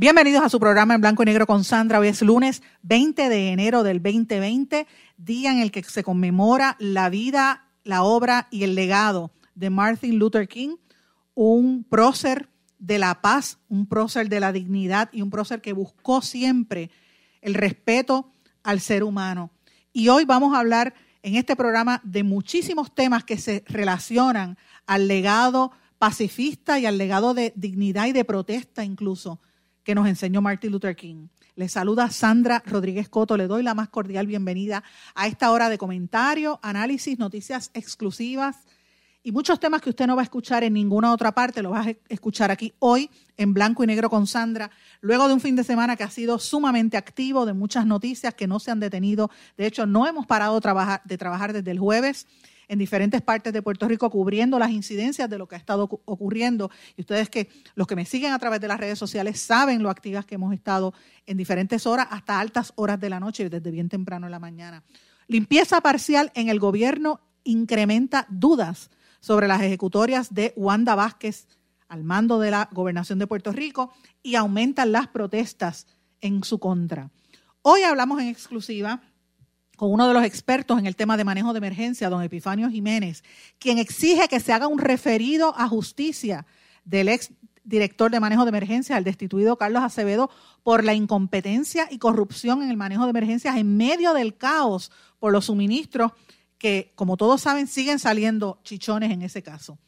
Bienvenidos a su programa en blanco y negro con Sandra. Hoy es lunes 20 de enero del 2020, día en el que se conmemora la vida, la obra y el legado de Martin Luther King, un prócer de la paz, un prócer de la dignidad y un prócer que buscó siempre el respeto al ser humano. Y hoy vamos a hablar en este programa de muchísimos temas que se relacionan al legado pacifista y al legado de dignidad y de protesta incluso que nos enseñó Martin Luther King. Le saluda Sandra Rodríguez Coto. Le doy la más cordial bienvenida a esta hora de comentario, análisis, noticias exclusivas y muchos temas que usted no va a escuchar en ninguna otra parte, lo va a escuchar aquí hoy en blanco y negro con Sandra, luego de un fin de semana que ha sido sumamente activo, de muchas noticias que no se han detenido. De hecho, no hemos parado de trabajar, desde el jueves en diferentes partes de Puerto Rico cubriendo las incidencias de lo que ha estado ocurriendo. Y ustedes que los que me siguen a través de las redes sociales saben lo activas que hemos estado en diferentes horas hasta altas horas de la noche desde bien temprano en la mañana. Limpieza parcial en el gobierno incrementa dudas sobre las ejecutorias de Wanda Vázquez al mando de la gobernación de Puerto Rico y aumentan las protestas en su contra. Hoy hablamos en exclusiva con uno de los expertos en el tema de manejo de emergencia, don Epifanio Jiménez, quien exige que se haga un referido a justicia del ex director de manejo de emergencias, el destituido Carlos Acevedo, por la incompetencia y corrupción en el manejo de emergencias en medio del caos por los suministros que, como todos saben, siguen saliendo chichones en ese caso.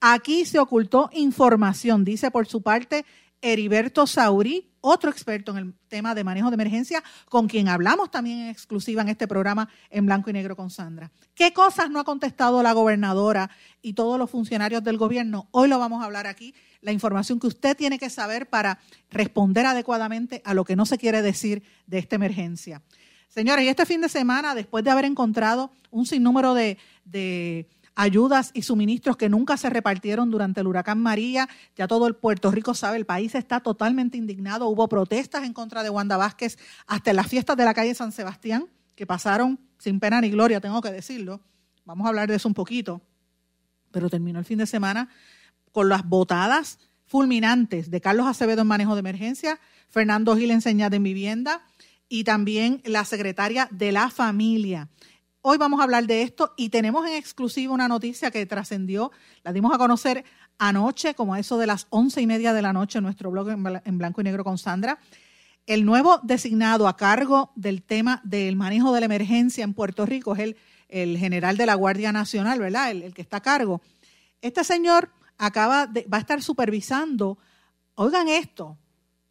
Aquí se ocultó información, dice por su parte Heriberto Saurí, otro experto en el tema de manejo de emergencia, con quien hablamos también en exclusiva en este programa en blanco y negro con Sandra. ¿Qué cosas no ha contestado la gobernadora y todos los funcionarios del gobierno? Hoy lo vamos a hablar aquí, la información que usted tiene que saber para responder adecuadamente a lo que no se quiere decir de esta emergencia. Señores, y este fin de semana, después de haber encontrado un sinnúmero de, de ayudas y suministros que nunca se repartieron durante el huracán María. Ya todo el Puerto Rico sabe, el país está totalmente indignado. Hubo protestas en contra de Wanda Vázquez hasta en las fiestas de la calle San Sebastián, que pasaron sin pena ni gloria, tengo que decirlo. Vamos a hablar de eso un poquito. Pero terminó el fin de semana con las botadas fulminantes de Carlos Acevedo en manejo de emergencia, Fernando Gil en de vivienda, y también la secretaria de la familia. Hoy vamos a hablar de esto y tenemos en exclusiva una noticia que trascendió, la dimos a conocer anoche, como eso de las once y media de la noche, en nuestro blog en blanco y negro con Sandra. El nuevo designado a cargo del tema del manejo de la emergencia en Puerto Rico es el, general de la Guardia Nacional, ¿verdad? El, el, que está a cargo. Este señor acaba de, va a estar supervisando, oigan esto,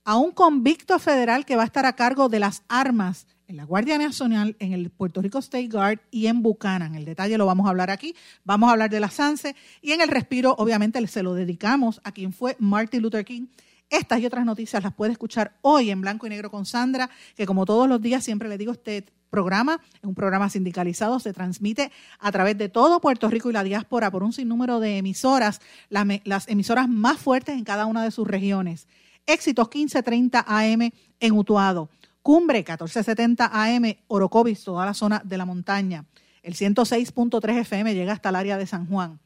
a un convicto federal que va a estar a cargo de las armas en la Guardia Nacional, en el Puerto Rico State Guard y en Buchanan. El detalle lo vamos a hablar aquí. Vamos a hablar de la SANSE y en el respiro, obviamente, se lo dedicamos a quien fue Martin Luther King. Estas y otras noticias las puede escuchar hoy en blanco y negro con Sandra, que como todos los días siempre le digo, este programa es un programa sindicalizado, se transmite a través de todo Puerto Rico y la diáspora por un sinnúmero de emisoras, las, emisoras más fuertes en cada una de sus regiones. Éxitos 1530 AM en Utuado. Cumbre 1470 AM Orocovis, toda la zona de la montaña. El 106.3 FM llega hasta el área de San Juan.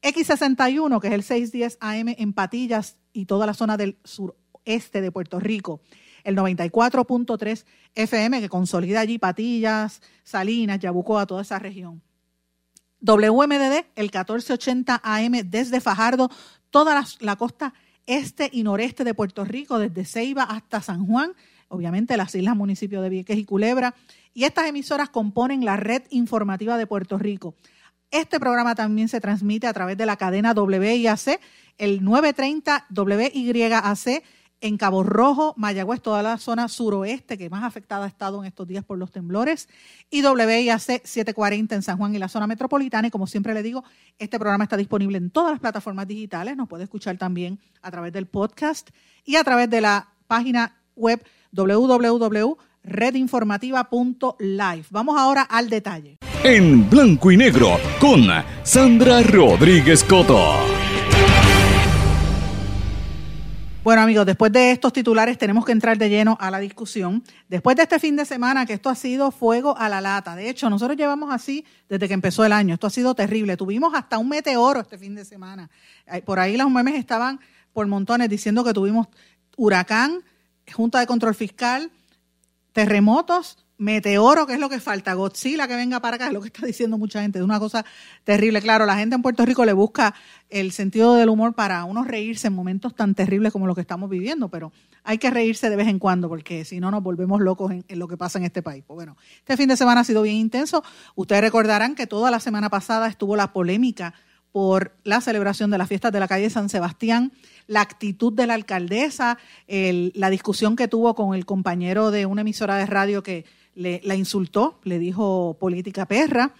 X61, que es el 610 AM en Patillas y toda la zona del sureste de Puerto Rico. El 94.3 FM que consolida allí Patillas, Salinas, Yabucoa, toda esa región. WMDD, el 1480 AM desde Fajardo, toda la costa este y noreste de Puerto Rico, desde Ceiba hasta San Juan, obviamente las islas municipios de Vieques y Culebra. Y estas emisoras componen la red informativa de Puerto Rico. Este programa también se transmite a través de la cadena WIAC, el 930 WYAC en Cabo Rojo, Mayagüez, toda la zona suroeste que más afectada ha estado en estos días por los temblores, y WIAC 740 en San Juan y la zona metropolitana. Y como siempre le digo, este programa está disponible en todas las plataformas digitales, nos puede escuchar también a través del podcast y a través de la página web www.redinformativa.live. Vamos ahora al detalle. En blanco y negro con Sandra Rodríguez Coto. Bueno, amigos, después de estos titulares tenemos que entrar de lleno a la discusión. Después de este fin de semana, que esto ha sido fuego a la lata. De hecho, nosotros llevamos así desde que empezó el año. Esto ha sido terrible. Tuvimos hasta un meteoro este fin de semana. Por ahí los memes estaban por montones diciendo que tuvimos huracán, Junta de Control Fiscal, terremotos Meteoro, que es lo que falta, Godzilla que venga para acá, es lo que está diciendo mucha gente, es una cosa terrible. Claro, la gente en Puerto Rico le busca el sentido del humor para uno reírse en momentos tan terribles como los que estamos viviendo, pero hay que reírse de vez en cuando, porque si no nos volvemos locos en, lo que pasa en este país. Pues bueno, este fin de semana ha sido bien intenso. Ustedes recordarán que toda la semana pasada estuvo la polémica por la celebración de las fiestas de la calle San Sebastián, la actitud de la alcaldesa, la discusión que tuvo con el compañero de una emisora de radio que le, la insultó, le dijo política perra,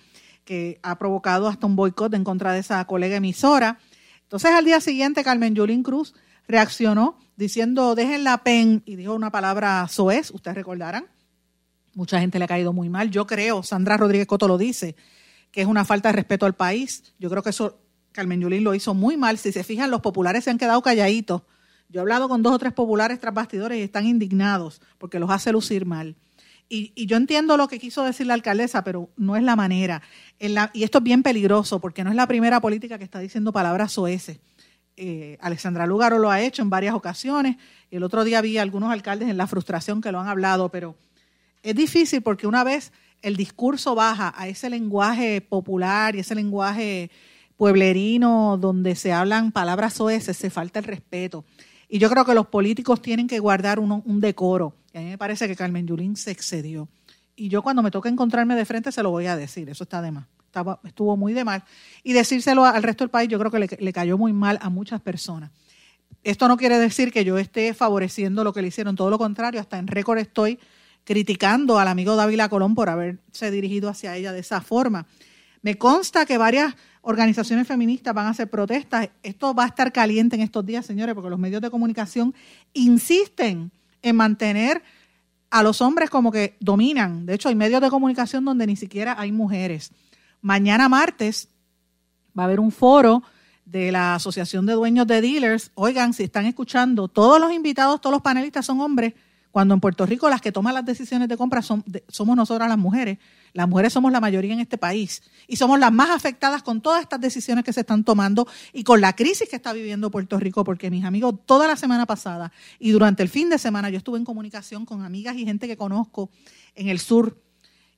que ha provocado hasta un boicot en contra de esa colega emisora. Entonces al día siguiente Carmen Yulín Cruz reaccionó diciendo dejen la pen y dijo una palabra soez, ustedes recordarán. Mucha gente le ha caído muy mal. Yo creo, Sandra Rodríguez Coto lo dice, que es una falta de respeto al país. Yo creo que eso Carmen Yulín lo hizo muy mal. Si se fijan, los populares se han quedado calladitos. Yo he hablado con dos o tres populares tras bastidores y están indignados porque los hace lucir mal y, yo entiendo lo que quiso decir la alcaldesa, pero no es la manera. y esto es bien peligroso porque no es la primera política que está diciendo palabras soeces. Eh, Alexandra Lugaro lo ha hecho en varias ocasiones. El otro día vi a algunos alcaldes en la frustración que lo han hablado, pero es difícil porque una vez el discurso baja a ese lenguaje popular y ese lenguaje pueblerino donde se hablan palabras soeces, se falta el respeto. Y yo creo que los políticos tienen que guardar un decoro. Y a mí me parece que Carmen Yulín se excedió. Y yo cuando me toca encontrarme de frente se lo voy a decir, eso está de más. Estaba, estuvo muy de mal. Y decírselo al resto del país yo creo que le, le cayó muy mal a muchas personas. Esto no quiere decir que yo esté favoreciendo lo que le hicieron, todo lo contrario, hasta en récord estoy criticando al amigo Dávila Colón por haberse dirigido hacia ella de esa forma. Me consta que varias organizaciones feministas van a hacer protestas. Esto va a estar caliente en estos días, señores, porque los medios de comunicación insisten en mantener a los hombres como que dominan. De hecho, hay medios de comunicación donde ni siquiera hay mujeres. Mañana martes va a haber un foro de la Asociación de Dueños de Dealers. Oigan, si están escuchando, todos los invitados, todos los panelistas son hombres cuando en Puerto Rico las que toman las decisiones de compra son, somos nosotras las mujeres. Las mujeres somos la mayoría en este país y somos las más afectadas con todas estas decisiones que se están tomando y con la crisis que está viviendo Puerto Rico, porque mis amigos, toda la semana pasada y durante el fin de semana yo estuve en comunicación con amigas y gente que conozco en el sur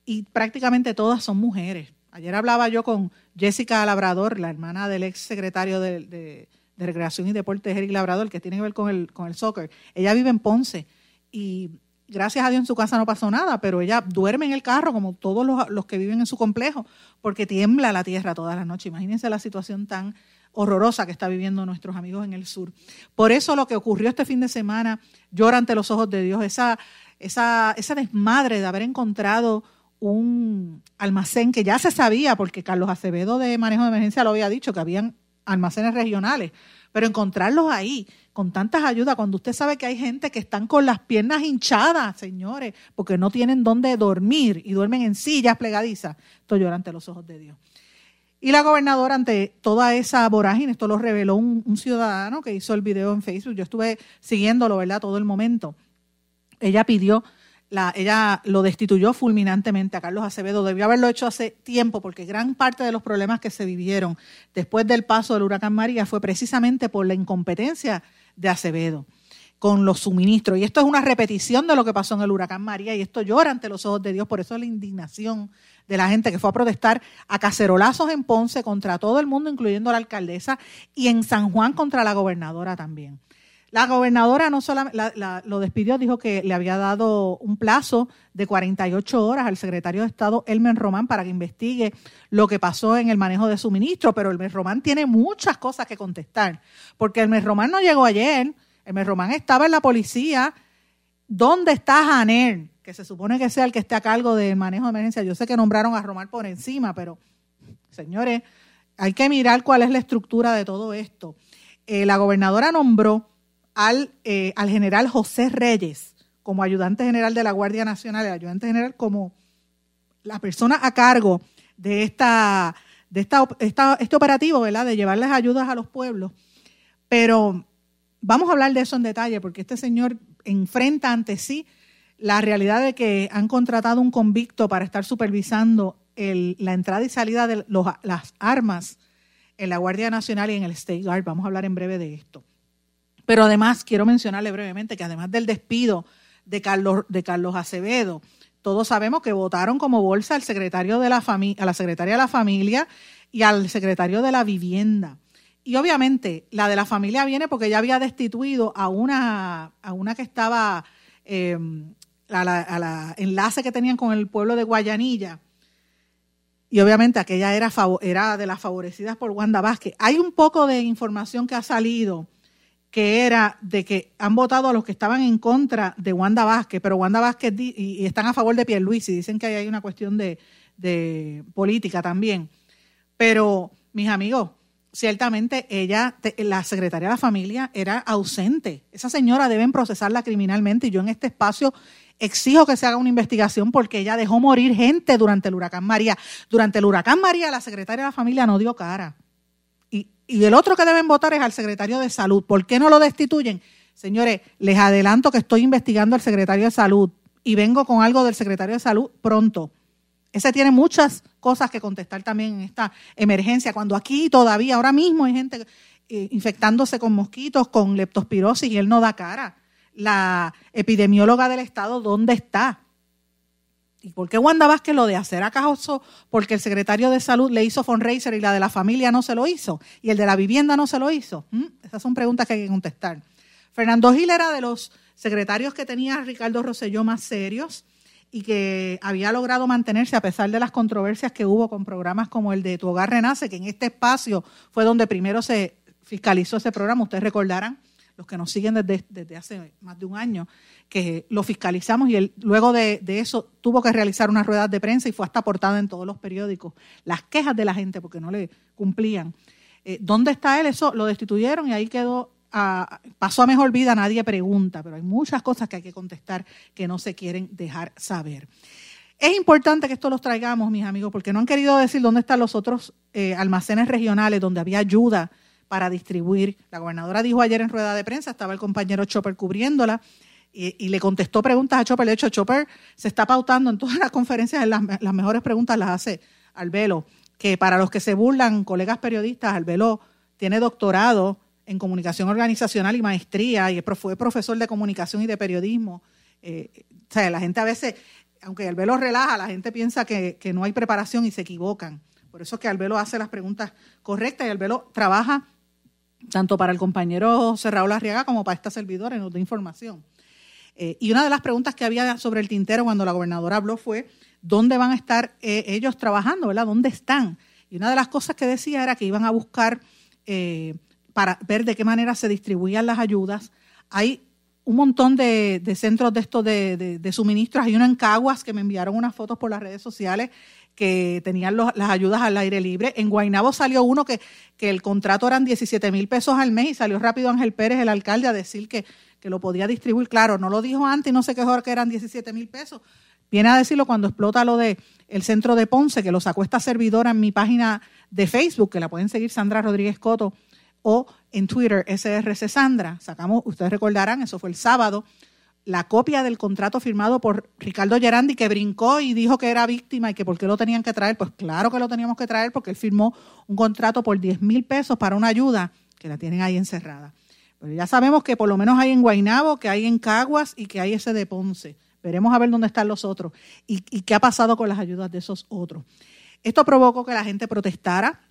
y prácticamente todas son mujeres. Ayer hablaba yo con Jessica Labrador, la hermana del ex secretario de, de, Recreación y Deportes, Eric Labrador, que tiene que ver con el, con el soccer. Ella vive en Ponce y gracias a Dios en su casa no pasó nada, pero ella duerme en el carro como todos los, que viven en su complejo, porque tiembla la tierra todas las noches. Imagínense la situación tan horrorosa que está viviendo nuestros amigos en el sur. Por eso lo que ocurrió este fin de semana llora ante los ojos de Dios, esa, esa, esa desmadre de haber encontrado un almacén que ya se sabía, porque Carlos Acevedo de Manejo de Emergencia lo había dicho, que habían almacenes regionales, pero encontrarlos ahí con tantas ayudas, cuando usted sabe que hay gente que están con las piernas hinchadas, señores, porque no tienen dónde dormir y duermen en sillas plegadizas, esto llora ante los ojos de Dios. Y la gobernadora, ante toda esa vorágine, esto lo reveló un, ciudadano que hizo el video en Facebook, yo estuve siguiéndolo, ¿verdad?, todo el momento. Ella pidió la, ella lo destituyó fulminantemente a Carlos Acevedo. Debió haberlo hecho hace tiempo porque gran parte de los problemas que se vivieron después del paso del huracán María fue precisamente por la incompetencia de Acevedo con los suministros. Y esto es una repetición de lo que pasó en el huracán María y esto llora ante los ojos de Dios. Por eso es la indignación de la gente que fue a protestar a cacerolazos en Ponce contra todo el mundo, incluyendo la alcaldesa, y en San Juan contra la gobernadora también. La gobernadora no solamente lo despidió, dijo que le había dado un plazo de 48 horas al secretario de Estado, Elmer Román, para que investigue lo que pasó en el manejo de suministro, pero Elmer Román tiene muchas cosas que contestar, porque Elmer Román no llegó ayer, Hermes Román estaba en la policía. ¿Dónde está Janer? Que se supone que sea el que esté a cargo del manejo de emergencia. Yo sé que nombraron a Román por encima, pero señores, hay que mirar cuál es la estructura de todo esto. Eh, la gobernadora nombró al, eh, al general José Reyes como ayudante general de la Guardia Nacional, el ayudante general como la persona a cargo de esta de esta, este operativo, ¿verdad? De llevarles ayudas a los pueblos. Pero vamos a hablar de eso en detalle, porque este señor enfrenta ante sí la realidad de que han contratado un convicto para estar supervisando la entrada y salida de las armas en la Guardia Nacional y en el State Guard. Vamos a hablar en breve de esto. Pero además, quiero mencionarle brevemente que además del despido de Carlos, de Carlos Acevedo, todos sabemos que votaron como bolsa al secretario de la a la secretaria de la familia y al secretario de la vivienda. Y obviamente la de la familia viene porque ya había destituido a una, a una que estaba, em, a, la, enlace que tenían con el pueblo de Guayanilla. Y obviamente aquella era, era de las favorecidas por Wanda Vázquez. Hay un poco de información que ha salido que era de que han votado a los que estaban en contra de Wanda Vázquez, pero Wanda Vázquez y, están a favor de Pierluisi, dicen que hay una cuestión de, política también. Pero, mis amigos, ciertamente ella, la secretaria de la familia, era ausente. Esa señora deben procesarla criminalmente y yo en este espacio exijo que se haga una investigación porque ella dejó morir gente durante el huracán María. Durante el huracán María la secretaria de la familia no dio cara y el otro que deben votar es al secretario de salud. ¿Por qué no lo destituyen? Señores, les adelanto que estoy investigando al secretario de salud y vengo con algo del secretario de salud pronto. Ese tiene muchas cosas que contestar también en esta emergencia, cuando aquí todavía, ahora mismo hay gente eh, infectándose con mosquitos, con leptospirosis y él no da cara. La epidemióloga del Estado, ¿dónde está? ¿Y por qué Wanda Vázquez lo de hacer acaso porque el secretario de salud le hizo fundraiser y la de la familia no se lo hizo? ¿Y el de la vivienda no se lo hizo? ¿Mm? Esas son preguntas que hay que contestar. Fernando Gil era de los secretarios que tenía Ricardo Rosselló más serios y que había logrado mantenerse a pesar de las controversias que hubo con programas como el de Tu Hogar Renace, que en este espacio fue donde primero se fiscalizó ese programa, ustedes recordarán, los que nos siguen desde, desde hace más de un año, que lo fiscalizamos y él luego de, eso tuvo que realizar unas ruedas de prensa y fue hasta portada en todos los periódicos. Las quejas de la gente porque no le cumplían. Eh, ¿Dónde está él? Eso lo destituyeron y ahí quedó, pasó a mejor vida, nadie pregunta, pero hay muchas cosas que hay que contestar que no se quieren dejar saber. Es importante que esto los traigamos, mis amigos, porque no han querido decir dónde están los otros eh, almacenes regionales donde había ayuda para distribuir. La gobernadora dijo ayer en rueda de prensa, estaba el compañero Chopper cubriéndola, y, le contestó preguntas a Chopper. De hecho, Chopper se está pautando en todas las conferencias, las, mejores preguntas las hace al velo, que para los que se burlan, colegas periodistas, al velo tiene doctorado en comunicación organizacional y maestría, y fue profesor de comunicación y de periodismo. Eh, o sea, la gente a veces, aunque el velo relaja, la gente piensa que, que no hay preparación y se equivocan. Por eso es que Albelo hace las preguntas correctas y Albelo trabaja tanto para el compañero Raúl Arriaga como para esta servidora en de información. Eh, y una de las preguntas que había sobre el tintero cuando la gobernadora habló fue, ¿dónde van a estar eh, ellos trabajando? ¿verdad? ¿Dónde están? Y una de las cosas que decía era que iban a buscar eh, para ver de qué manera se distribuían las ayudas. Hay un montón de, centros de estos de, de, suministros. Hay uno en Caguas que me enviaron unas fotos por las redes sociales que tenían las ayudas al aire libre. En Guainabo salió uno que, que el contrato eran 17 mil pesos al mes y salió rápido Ángel Pérez, el alcalde, a decir que que lo podía distribuir. Claro, no lo dijo antes y no sé qué que eran 17 mil pesos. Viene a decirlo cuando explota lo de el centro de Ponce, que lo sacó esta servidora en mi página de Facebook, que la pueden seguir Sandra Rodríguez Coto, o en Twitter, SRC Sandra. Sacamos, ustedes recordarán, eso fue el sábado, la copia del contrato firmado por Ricardo Gerandi, que brincó y dijo que era víctima y que por qué lo tenían que traer. Pues claro que lo teníamos que traer porque él firmó un contrato por 10 mil pesos para una ayuda que la tienen ahí encerrada. Pero ya sabemos que por lo menos hay en Guainabo, que hay en Caguas y que hay ese de Ponce. Veremos a ver dónde están los otros y, qué ha pasado con las ayudas de esos otros. Esto provocó que la gente protestara.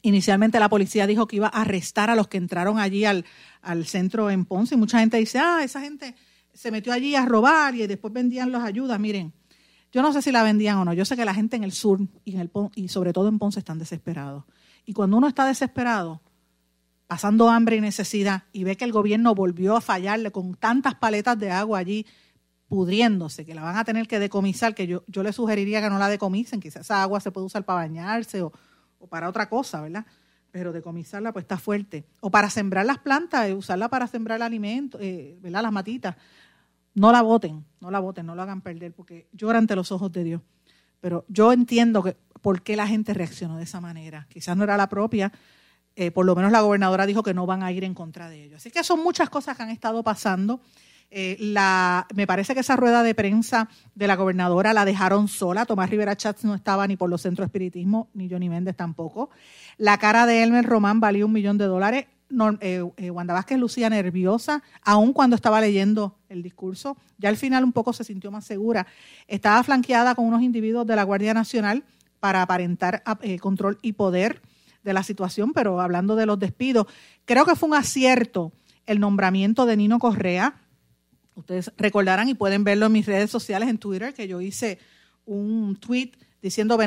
Inicialmente la policía dijo que iba a arrestar a los que entraron allí al, al centro en Ponce y mucha gente dice, ah, esa gente se metió allí a robar y después vendían las ayudas. Miren, yo no sé si la vendían o no. Yo sé que la gente en el sur y, en el, y sobre todo en Ponce están desesperados. Y cuando uno está desesperado, pasando hambre y necesidad y ve que el gobierno volvió a fallarle con tantas paletas de agua allí pudriéndose, que la van a tener que decomisar, que yo, yo le sugeriría que no la decomisen, quizás esa agua se puede usar para bañarse o, para otra cosa, ¿verdad? Pero decomisarla pues está fuerte. O para sembrar las plantas, eh, usarla para sembrar alimentos, eh, ¿verdad? Las matitas. No la voten, no la voten, no lo hagan perder, porque llora ante los ojos de Dios. Pero yo entiendo que por qué la gente reaccionó de esa manera. Quizás no era la propia, eh, por lo menos la gobernadora dijo que no van a ir en contra de ellos. Así que son muchas cosas que han estado pasando. Eh, me parece que esa rueda de prensa de la gobernadora la dejaron sola. Tomás Rivera Chats no estaba ni por los centros de espiritismo, ni Johnny Méndez tampoco. La cara de Elmer Román valía un millón de dólares. Eh, Wanda Vázquez lucía nerviosa, aun cuando estaba leyendo el discurso. Ya al final un poco se sintió más segura. Estaba flanqueada con unos individuos de la Guardia Nacional para aparentar control y poder de la situación, pero hablando de los despidos, creo que fue un acierto el nombramiento de Nino Correa. Ustedes recordarán y pueden verlo en mis redes sociales, en Twitter, que yo hice un tweet diciendo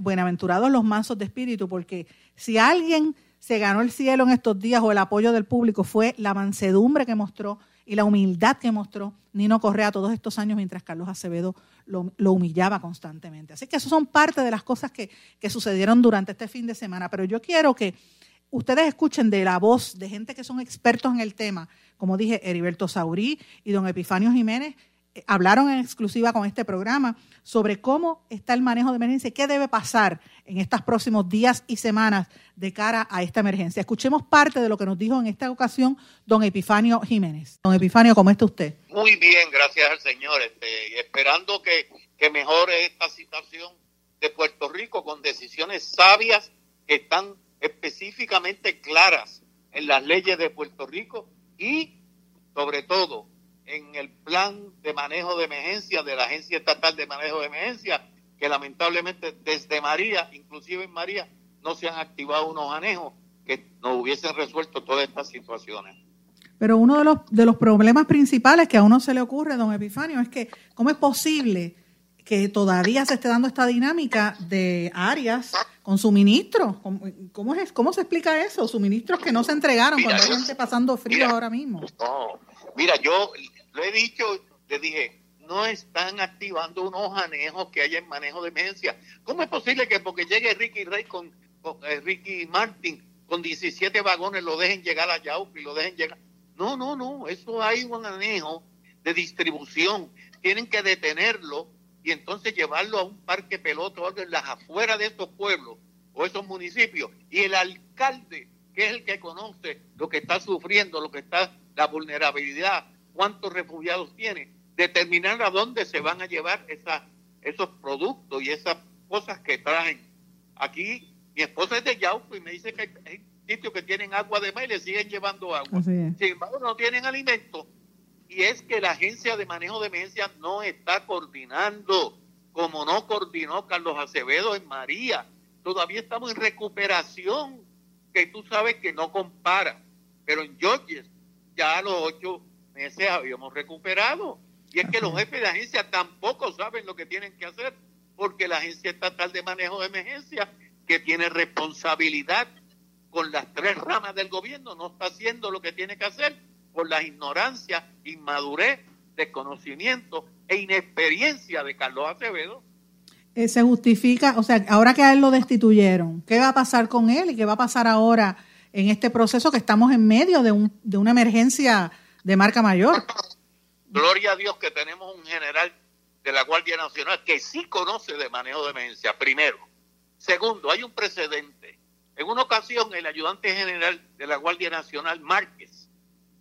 buenaventurados los mansos de espíritu, porque si alguien se ganó el cielo en estos días o el apoyo del público fue la mansedumbre que mostró y la humildad que mostró Nino Correa todos estos años mientras Carlos Acevedo lo, humillaba constantemente. Así que eso son parte de las cosas que, que sucedieron durante este fin de semana. Pero yo quiero que ustedes escuchen de la voz de gente que son expertos en el tema, como dije, Heriberto Saurí y don Epifanio Jiménez, hablaron en exclusiva con este programa sobre cómo está el manejo de emergencia y qué debe pasar en estos próximos días y semanas de cara a esta emergencia. Escuchemos parte de lo que nos dijo en esta ocasión don Epifanio Jiménez. Don Epifanio, ¿cómo está usted? Muy bien, gracias al Señor. Este, esperando que, que mejore esta situación de Puerto Rico con decisiones sabias que están específicamente claras en las leyes de Puerto Rico y, sobre todo, en el plan de manejo de emergencia de la Agencia Estatal de Manejo de Emergencia, que lamentablemente desde María, inclusive en María, no se han activado unos manejos que nos hubiesen resuelto todas estas situaciones. Pero uno de los, de los problemas principales que a uno se le ocurre, don Epifanio, es que cómo es posible que todavía se esté dando esta dinámica de áreas con suministros. ¿Cómo, es, ¿Cómo se explica eso? Suministros que no se entregaron cuando hay gente pasando frío ahora mismo. mira, yo lo he dicho, le dije, no están activando unos anejos que hay en manejo de emergencia. ¿Cómo es posible que porque llegue Ricky Rey con, eh, Ricky Martin con 17 vagones lo dejen llegar a Yauco y lo dejen llegar? No, no, no, eso hay un anejo de distribución. Tienen que detenerlo y entonces llevarlo a un parque peloto o en las afueras de estos pueblos o esos municipios. Y el alcalde, que es el que conoce lo que está sufriendo, lo que está, la vulnerabilidad, cuántos refugiados tiene, determinar a dónde se van a llevar esa, esos productos y esas cosas que traen. Aquí mi esposa es de Yauco y me dice que hay sitios que tienen agua de mar y le siguen llevando agua. Sin embargo, no tienen alimentos y es que la agencia de manejo de emergencia no está coordinando como no coordinó Carlos Acevedo en María. Todavía estamos en recuperación, que tú sabes que no compara. Pero en Georges ya a los ocho meses habíamos recuperado. Y es que los jefes de agencia tampoco saben lo que tienen que hacer, porque la Agencia Estatal de Manejo de Emergencia, que tiene responsabilidad con las tres ramas del gobierno, no está haciendo lo que tiene que hacer por la ignorancia, inmadurez, desconocimiento e inexperiencia de Carlos Acevedo. Eh, se justifica, o sea, ahora que a él lo destituyeron, ¿qué va a pasar con él y qué va a pasar ahora en este proceso que estamos en medio de, un, de una emergencia de marca mayor? Gloria a Dios que tenemos un general de la Guardia Nacional que sí conoce de manejo de emergencia, primero. Segundo, hay un precedente. En una ocasión, el ayudante general de la Guardia Nacional, Márquez,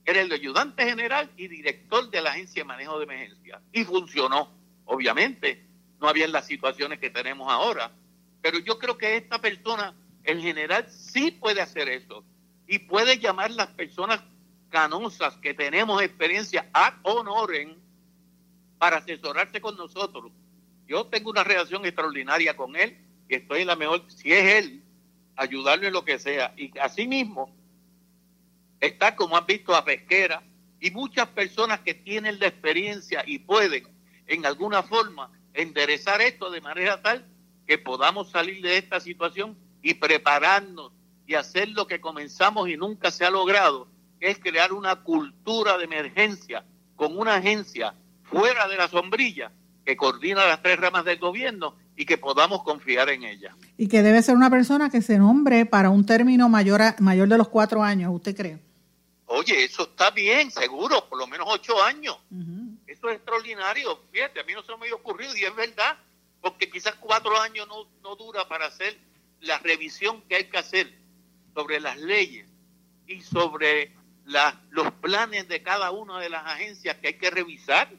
era el ayudante general y director de la Agencia de Manejo de Emergencia. Y funcionó. Obviamente, no había las situaciones que tenemos ahora. Pero yo creo que esta persona, el general, sí puede hacer eso. Y puede llamar las personas canosas que tenemos experiencia a honoren para asesorarse con nosotros. Yo tengo una relación extraordinaria con él y estoy en la mejor, si es él, ayudarlo en lo que sea. Y asimismo, está, como han visto, a Pesquera y muchas personas que tienen la experiencia y pueden, en alguna forma, enderezar esto de manera tal que podamos salir de esta situación y prepararnos y hacer lo que comenzamos y nunca se ha logrado, es crear una cultura de emergencia con una agencia fuera de la sombrilla que coordina las tres ramas del gobierno y que podamos confiar en ella. Y que debe ser una persona que se nombre para un término mayor, mayor de los cuatro años, ¿usted cree? Oye, eso está bien, seguro, por lo menos ocho años. Eso es extraordinario. Fíjate, a mí no se me había ocurrido y es verdad, porque quizás cuatro años no, no dura para hacer la revisión que hay que hacer sobre las leyes y sobre los planes de cada una de las agencias que hay que revisar.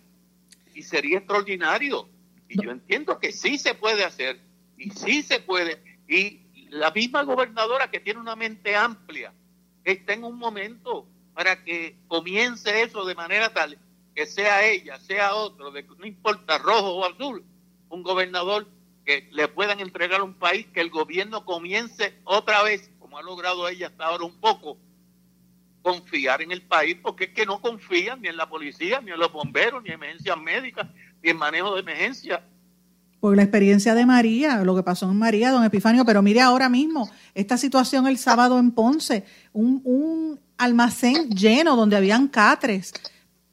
Y sería extraordinario. Y yo entiendo que sí se puede hacer, y sí se puede. Y la misma gobernadora que tiene una mente amplia, está en un momento para que comience eso de manera tal que sea ella, sea otro, de, no importa rojo o azul, un gobernador que le puedan entregar un país, que el gobierno comience otra vez, como ha logrado ella hasta ahora un poco, confiar en el país, porque es que no confían ni en la policía, ni en los bomberos, ni en emergencias médicas, ni en manejo de emergencia. Por la experiencia de María, lo que pasó en María, don Epifanio, pero mire ahora mismo, esta situación el sábado en Ponce, un, un almacén lleno donde habían catres,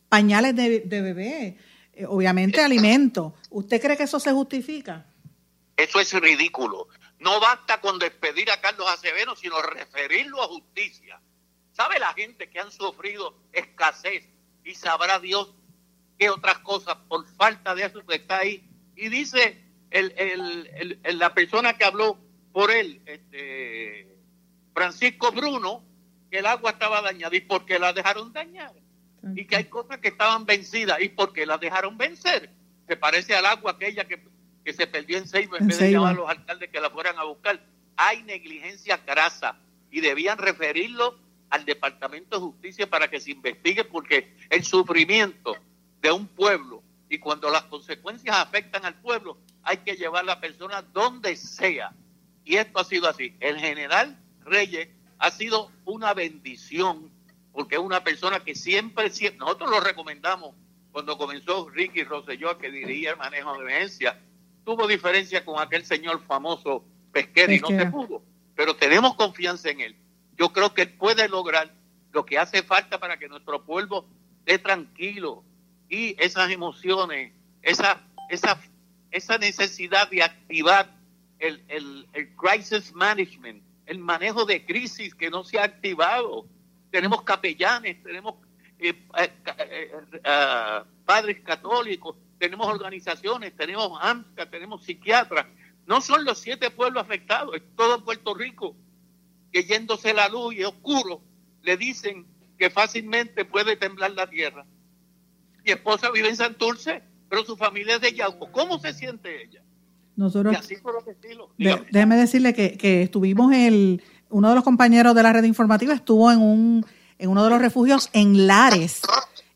pañales de, bebé, eh, obviamente alimentos. ¿Usted cree que eso se justifica? Eso es ridículo. No basta con despedir a Carlos Acevedo, sino referirlo a justicia. ¿Sabe la gente que han sufrido escasez y sabrá Dios qué otras cosas por falta de eso que está ahí? Y dice el, el, la persona que habló por él, este, Francisco Bruno, que el agua estaba dañada y por qué la dejaron dañar. Y que hay cosas que estaban vencidas y por qué la dejaron vencer. Se parece al agua aquella que, que se perdió en Seiba en, vez de llamar a los alcaldes que la fueran a buscar. Hay negligencia grasa y debían referirlo al Departamento de Justicia para que se investigue porque el sufrimiento de un pueblo y cuando las consecuencias afectan al pueblo hay que llevar a la persona donde sea. Y esto ha sido así. El general Reyes ha sido una bendición, porque es una persona que siempre, siempre, nosotros lo recomendamos cuando comenzó Ricky Rosselló, que dirigía el manejo de emergencia, tuvo diferencia con aquel señor famoso pesquero y no se pudo, pero tenemos confianza en él. Yo creo que puede lograr lo que hace falta para que nuestro pueblo esté tranquilo y esas emociones, esa, esa, esa necesidad de activar el, el, el crisis management, el manejo de crisis que no se ha activado. Tenemos capellanes, tenemos eh, eh, eh, padres católicos, tenemos organizaciones, tenemos AMSCA, tenemos psiquiatras. No son los siete pueblos afectados, es todo Puerto Rico que yéndose la luz y oscuro, le dicen que fácilmente puede temblar la tierra. Mi esposa vive en Santurce, pero su familia es de Yauco. ¿Cómo se siente ella? Nosotros, déjeme decirle que, que estuvimos el, uno de los compañeros de la red informativa estuvo en un en uno de los refugios en Lares.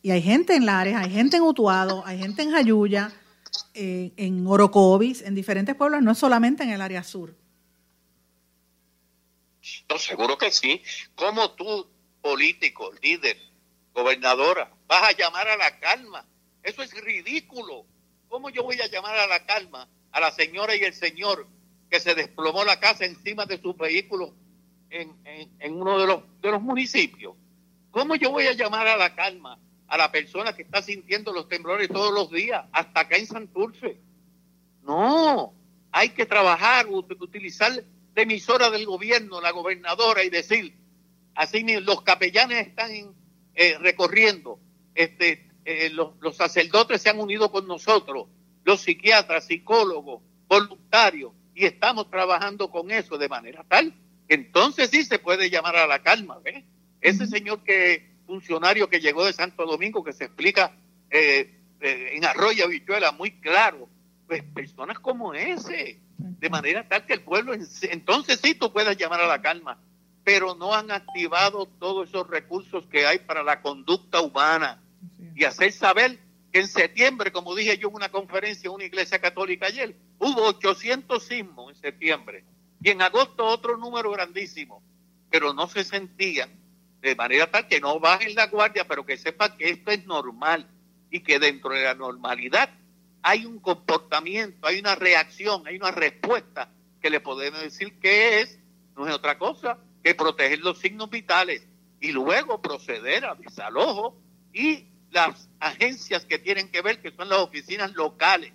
Y hay gente en Lares, hay gente en Utuado, hay gente en Jayuya, eh, en Orocovis, en diferentes pueblos, no es solamente en el área sur. No, seguro que sí. ¿Cómo tú, político, líder, gobernadora, vas a llamar a la calma? Eso es ridículo. ¿Cómo yo voy a llamar a la calma a la señora y el señor que se desplomó la casa encima de su vehículo en, en, uno de los, de los municipios. ¿Cómo yo voy a llamar a la calma a la persona que está sintiendo los temblores todos los días, hasta acá en Santurce? No, hay que trabajar, utilizar la emisora del gobierno, la gobernadora, y decir, así los capellanes están eh, recorriendo, este, eh, los, los sacerdotes se han unido con nosotros, los psiquiatras, psicólogos, voluntarios, y estamos trabajando con eso de manera tal que entonces sí se puede llamar a la calma. ¿ves? Ese señor que funcionario que llegó de Santo Domingo, que se explica eh, eh, en Arroyo Bichuela muy claro, pues personas como ese, de manera tal que el pueblo, entonces sí tú puedes llamar a la calma, pero no han activado todos esos recursos que hay para la conducta humana y hacer saber que en septiembre, como dije yo en una conferencia en una iglesia católica ayer, hubo 800 sismos en septiembre y en agosto otro número grandísimo, pero no se sentían de manera tal que no bajen la guardia, pero que sepan que esto es normal y que dentro de la normalidad hay un comportamiento, hay una reacción, hay una respuesta que le podemos decir que es, no es otra cosa que proteger los signos vitales y luego proceder a desalojo y las agencias que tienen que ver, que son las oficinas locales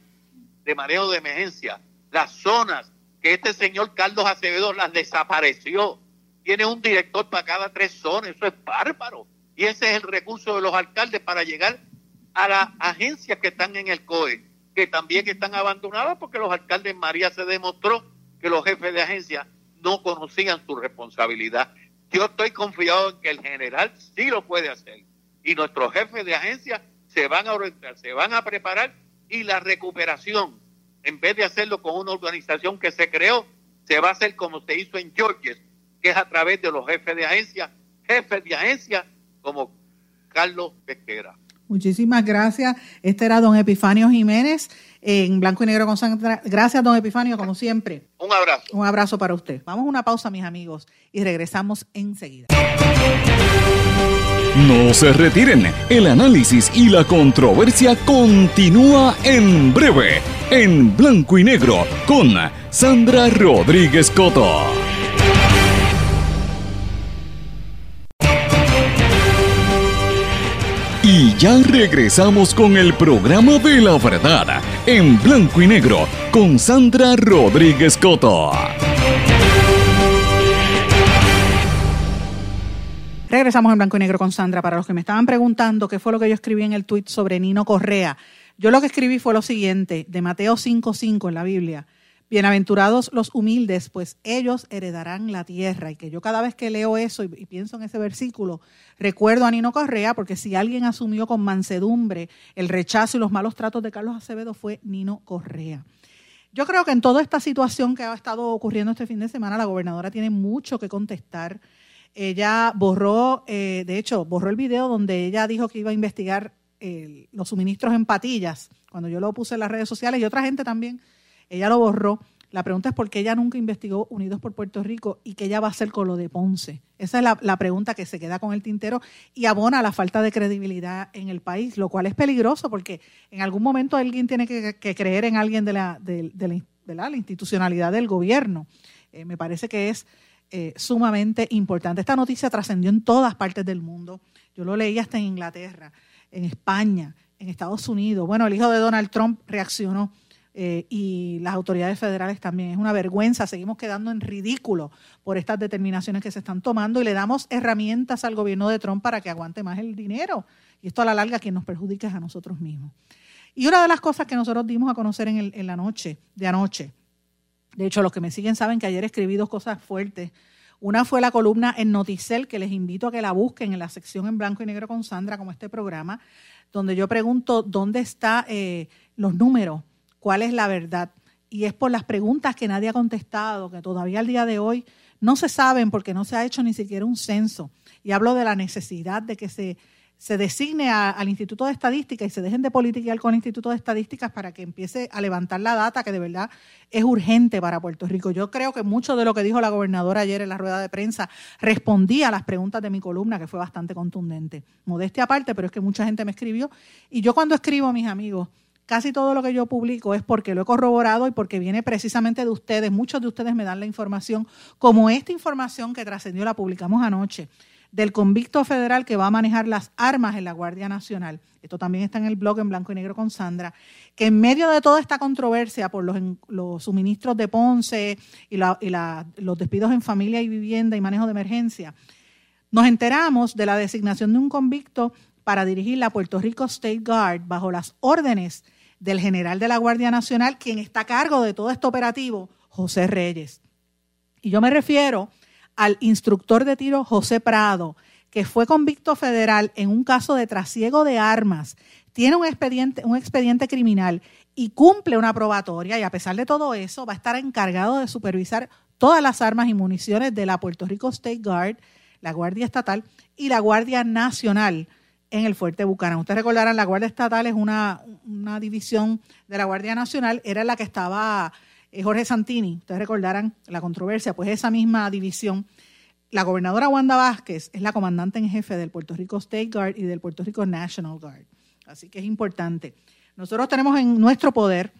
de manejo de emergencia, las zonas que este señor Carlos Acevedo las desapareció. Tiene un director para cada tres zonas, eso es bárbaro. Y ese es el recurso de los alcaldes para llegar a las agencias que están en el COE, que también están abandonadas porque los alcaldes María se demostró que los jefes de agencia no conocían su responsabilidad. Yo estoy confiado en que el general sí lo puede hacer y nuestros jefes de agencia se van a orientar, se van a preparar y la recuperación, en vez de hacerlo con una organización que se creó, se va a hacer como se hizo en Georgia, que es a través de los jefes de agencia, jefes de agencia como Carlos Pesquera. Muchísimas gracias. Este era don Epifanio Jiménez en blanco y negro con Sandra. Gracias, don Epifanio, como siempre. Un abrazo. Un abrazo para usted. Vamos a una pausa, mis amigos, y regresamos enseguida. No se retiren, el análisis y la controversia continúa en breve, en blanco y negro, con Sandra Rodríguez Coto. Y ya regresamos con el programa de la verdad, en blanco y negro, con Sandra Rodríguez Coto. Regresamos en blanco y negro con Sandra. Para los que me estaban preguntando qué fue lo que yo escribí en el tweet sobre Nino Correa, yo lo que escribí fue lo siguiente, de Mateo 5.5 en la Biblia. Bienaventurados los humildes, pues ellos heredarán la tierra. Y que yo cada vez que leo eso y, pienso en ese versículo, recuerdo a Nino Correa, porque si alguien asumió con mansedumbre el rechazo y los malos tratos de Carlos Acevedo fue Nino Correa. Yo creo que en toda esta situación que ha estado ocurriendo este fin de semana, la gobernadora tiene mucho que contestar. Ella borró, eh, de hecho, borró el video donde ella dijo que iba a investigar los suministros en patillas, cuando yo lo puse en las redes sociales y otra gente también ella lo borró. La pregunta es por qué ella nunca investigó Unidos por Puerto Rico y qué ella va a hacer con lo de Ponce. Esa es la, pregunta que se queda con el tintero y abona la falta de credibilidad en el país, lo cual es peligroso porque en algún momento alguien tiene que, creer en alguien de la, institucionalidad del gobierno. Eh, me parece que es eh, sumamente importante. Esta noticia trascendió en todas partes del mundo. Yo lo leí hasta en Inglaterra, en España, en Estados Unidos. Bueno, el hijo de Donald Trump reaccionó eh, y las autoridades federales también. Es una vergüenza, seguimos quedando en ridículo por estas determinaciones que se están tomando y le damos herramientas al gobierno de Trump para que aguante más el dinero. Y esto a la larga quien nos perjudica es a nosotros mismos. Y una de las cosas que nosotros dimos a conocer en, en la noche, de anoche, de hecho los que me siguen saben que ayer escribí dos cosas fuertes. Una fue la columna en Noticel, que les invito a que la busquen en la sección en blanco y negro con Sandra, como este programa, donde yo pregunto dónde están eh, los números cuál es la verdad. Y es por las preguntas que nadie ha contestado, que todavía al día de hoy no se saben porque no se ha hecho ni siquiera un censo. Y hablo de la necesidad de que se, se designe al Instituto de Estadística y se dejen de politiquear con el Instituto de Estadísticas para que empiece a levantar la data que de verdad es urgente para Puerto Rico. Yo creo que mucho de lo que dijo la gobernadora ayer en la rueda de prensa respondía a las preguntas de mi columna, que fue bastante contundente. Modestia aparte, pero es que mucha gente me escribió. Y yo cuando escribo, mis amigos, casi todo lo que yo publico es porque lo he corroborado y porque viene precisamente de ustedes. Muchos de ustedes me dan la información, como esta información que trascendió, la publicamos anoche, del convicto federal que va a manejar las armas en la Guardia Nacional. Esto también está en el blog en blanco y negro con Sandra, que en medio de toda esta controversia por los, suministros de Ponce y, los despidos en familia y vivienda y manejo de emergencia, nos enteramos de la designación de un convicto para dirigir la Puerto Rico State Guard bajo las órdenes del general de la Guardia Nacional, quien está a cargo de todo este operativo, José Reyes. Y yo me refiero al instructor de tiro José Prado, que fue convicto federal en un caso de trasiego de armas, tiene un expediente, un expediente criminal y cumple una probatoria y a pesar de todo eso va a estar encargado de supervisar todas las armas y municiones de la Puerto Rico State Guard, la Guardia Estatal y la Guardia Nacional en el Fuerte Bucanán. Ustedes recordarán, la Guardia Estatal es una, división de la Guardia Nacional, era la que estaba eh, Jorge Santini, ustedes recordarán la controversia, pues esa misma división. La gobernadora Wanda Vázquez es la comandante en jefe del Puerto Rico State Guard y del Puerto Rico National Guard. Así que es importante. Nosotros tenemos en nuestro poder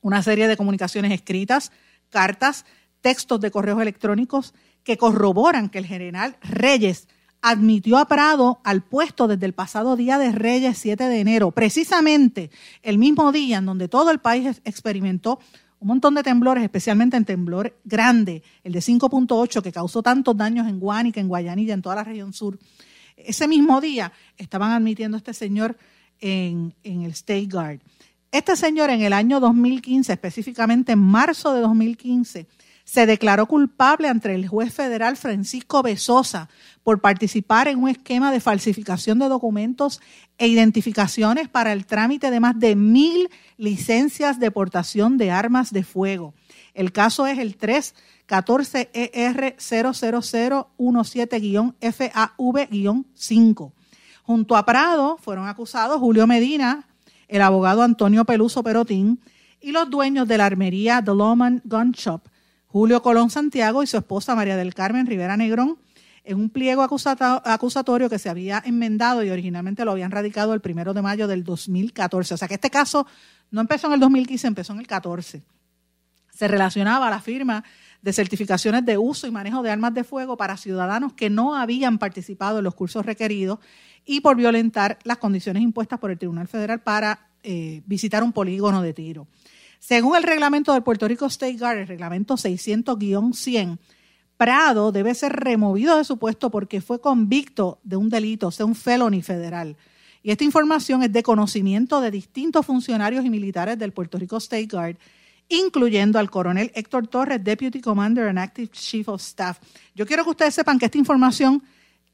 una serie de comunicaciones escritas, cartas, textos de correos electrónicos que corroboran que el general Reyes admitió a Prado al puesto desde el pasado día de Reyes 7 de enero, precisamente el mismo día en donde todo el país experimentó un montón de temblores, especialmente en temblor grande, el de 5.8 que causó tantos daños en Guánica, en Guayanilla, en toda la región sur. Ese mismo día estaban admitiendo a este señor en, en el State Guard. Este señor en el año 2015, específicamente en marzo de 2015, se declaró culpable ante el juez federal Francisco Besosa por participar en un esquema de falsificación de documentos e identificaciones para el trámite de más de mil licencias de portación de armas de fuego. El caso es el 314 ER 00017-FAV-5. Junto a Prado fueron acusados Julio Medina, el abogado Antonio Peluso Perotín y los dueños de la armería The Loman Gun Shop, Julio Colón Santiago y su esposa María del Carmen Rivera Negrón, en un pliego acusatorio que se había enmendado y originalmente lo habían radicado el primero de mayo del 2014. O sea que este caso no empezó en el 2015, empezó en el 14. Se relacionaba a la firma de certificaciones de uso y manejo de armas de fuego para ciudadanos que no habían participado en los cursos requeridos y por violentar las condiciones impuestas por el Tribunal Federal para eh, visitar un polígono de tiro. Según el reglamento del Puerto Rico State Guard, el reglamento 600-100, Prado debe ser removido de su puesto porque fue convicto de un delito, o sea, un felony federal. Y esta información es de conocimiento de distintos funcionarios y militares del Puerto Rico State Guard, incluyendo al coronel Héctor Torres, Deputy Commander and Active Chief of Staff. Yo quiero que ustedes sepan que esta información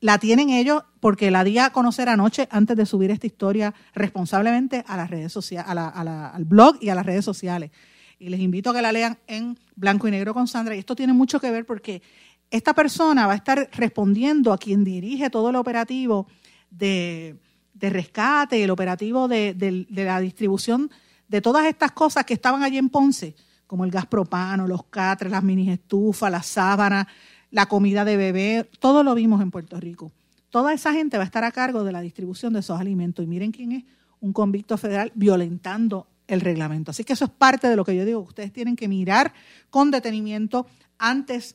la tienen ellos porque la di a conocer anoche antes de subir esta historia responsablemente a las redes sociales, al blog y a las redes sociales. Y les invito a que la lean en blanco y negro con Sandra. Y esto tiene mucho que ver porque esta persona va a estar respondiendo a quien dirige todo el operativo de, rescate, el operativo de, de, la distribución de todas estas cosas que estaban allí en Ponce, como el gas propano, los catres, las mini estufas, las sábanas, la comida de bebé, todo lo vimos en Puerto Rico. Toda esa gente va a estar a cargo de la distribución de esos alimentos. Y miren quién es un convicto federal violentando el reglamento. Así que eso es parte de lo que yo digo. Ustedes tienen que mirar con detenimiento antes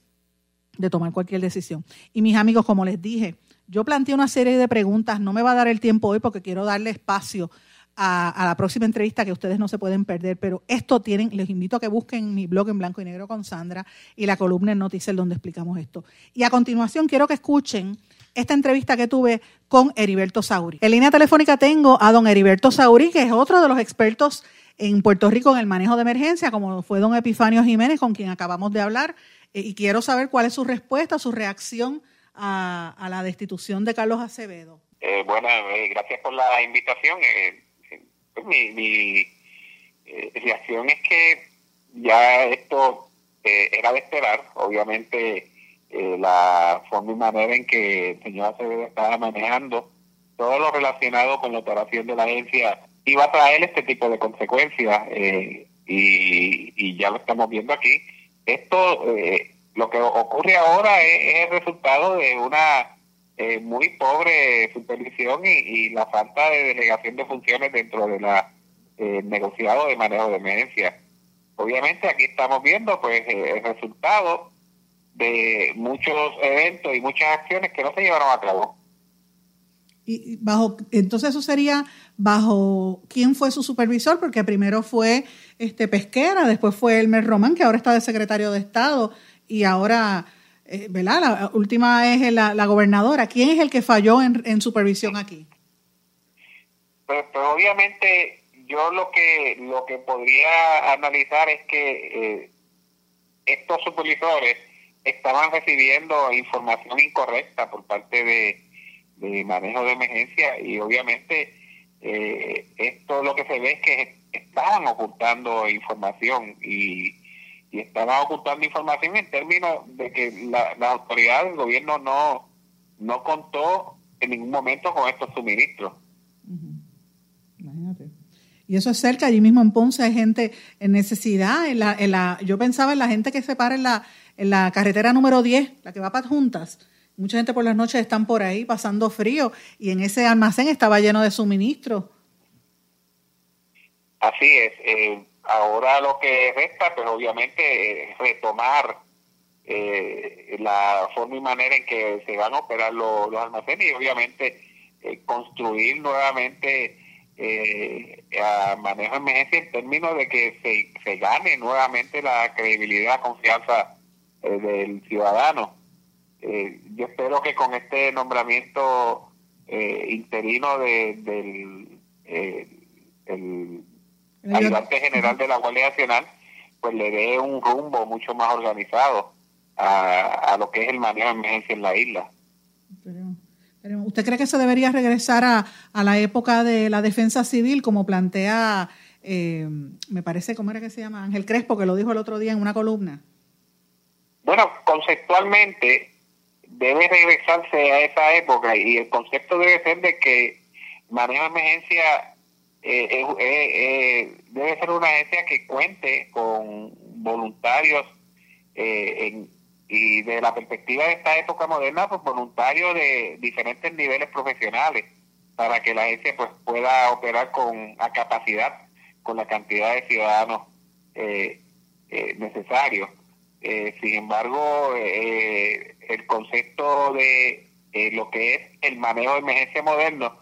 de tomar cualquier decisión. Y mis amigos, como les dije, yo planteé una serie de preguntas. No me va a dar el tiempo hoy porque quiero darle espacio a, la próxima entrevista que ustedes no se pueden perder, pero esto tienen, les invito a que busquen mi blog en blanco y negro con Sandra y la columna en Noticias donde explicamos esto. Y a continuación quiero que escuchen esta entrevista que tuve con Heriberto Sauri. En línea telefónica tengo a don Heriberto Sauri, que es otro de los expertos en Puerto Rico en el manejo de emergencia, como fue don Epifanio Jiménez, con quien acabamos de hablar, eh, y quiero saber cuál es su respuesta, su reacción a, la destitución de Carlos Acevedo. Eh, bueno, eh, gracias por la invitación. Pues mi, mi reacción es que ya esto era de esperar, obviamente la forma y manera en que el señor Acevedo estaba manejando todo lo relacionado con la operación de la agencia iba a traer este tipo de consecuencias eh, y, ya lo estamos viendo aquí. Esto, eh, lo que ocurre ahora es, el resultado de una eh, muy pobre supervisión y, la falta de delegación de funciones dentro de la negociado de manejo de emergencia. Obviamente aquí estamos viendo pues el resultado de muchos eventos y muchas acciones que no se llevaron a cabo. Y bajo, entonces eso sería bajo quién fue su supervisor, porque primero fue este Pesquera, después fue Elmer Román, que ahora está de secretario de Estado, y ahora, eh, ¿verdad? La última es la, gobernadora. ¿Quién es el que falló en, supervisión aquí? Pues, pues, obviamente yo lo que lo que podría analizar es que eh, estos supervisores estaban recibiendo información incorrecta por parte de de manejo de emergencia y obviamente eh, esto lo que se ve es que estaban ocultando información y, estaban ocultando información en términos de que la, la autoridad del gobierno no, no contó en ningún momento con estos suministros. Imagínate. Y eso es cerca, allí mismo en Ponce hay gente en necesidad. En la, en la, yo pensaba en la gente que se para en la, en la carretera número 10, la que va para Juntas Mucha gente por las noches están por ahí pasando frío y en ese almacén estaba lleno de suministros. Así es. Eh, ahora lo que resta, pues obviamente, es retomar eh, la forma y manera en que se van a operar los, almacenes y obviamente eh, construir nuevamente eh, a manejo de emergencia en términos de que se, se gane nuevamente la credibilidad, confianza del ciudadano. yo espero que con este nombramiento interino de, del el ayudante general de la Guardia Nacional, pues le dé un rumbo mucho más organizado a, lo que es el manejo de emergencia en la isla. ¿Usted cree que se debería regresar a, a la época de la defensa civil, como plantea, eh, me parece, ¿cómo era que se llama? Ángel Crespo, que lo dijo el otro día en una columna. Bueno, conceptualmente debe regresarse a esa época y el concepto debe ser de que manejo de emergencia eh, eh, debe ser una agencia que cuente con voluntarios en, y de la perspectiva de esta época moderna, pues voluntarios de diferentes niveles profesionales para que la agencia pues pueda operar con a capacidad con la cantidad de ciudadanos eh, eh, necesarios. Eh, sin embargo, el concepto de lo que es el manejo de emergencia moderno,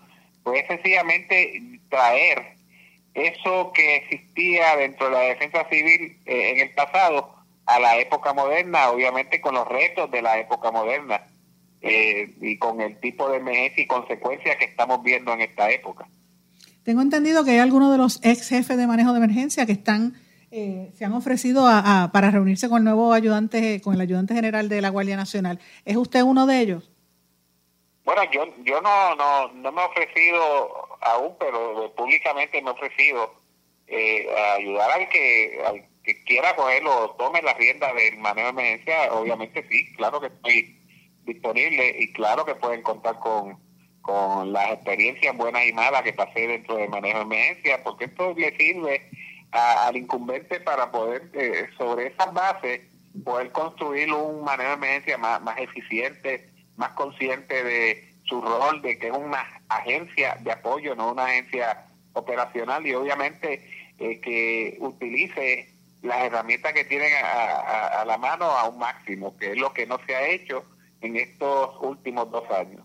pues es sencillamente traer eso que existía dentro de la defensa civil en el pasado a la época moderna, obviamente con los retos de la época moderna eh, y con el tipo de emergencia y consecuencias que estamos viendo en esta época. Tengo entendido que hay algunos de los ex jefes de manejo de emergencia que están eh, se han ofrecido a, para reunirse con el nuevo ayudante, con el ayudante general de la Guardia Nacional. ¿Es usted uno de ellos? Bueno, yo yo no no, no me he ofrecido aún, pero públicamente me he ofrecido eh, a ayudar al que al que quiera cogerlo, tome la rienda del manejo de emergencia, obviamente sí, claro que estoy disponible y claro que pueden contar con, con las experiencias buenas y malas que pasé dentro del manejo de emergencia, porque esto le sirve al incumbente para poder, eh, sobre esas bases, poder construir un manejo de emergencia más, más eficiente, más consciente de su rol, de que es una agencia de apoyo, no una agencia operacional y obviamente eh, que utilice las herramientas que tienen a, la mano a un máximo, que es lo que no se ha hecho en estos últimos dos años.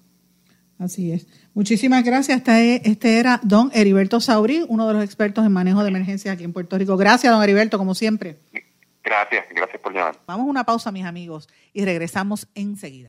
Así es. Muchísimas gracias. Este, este era don Heriberto Saurí, uno de los expertos en manejo de emergencia aquí en Puerto Rico. Gracias, don Heriberto, como siempre. Gracias, gracias por llamar. Vamos a una pausa, mis amigos, y regresamos enseguida.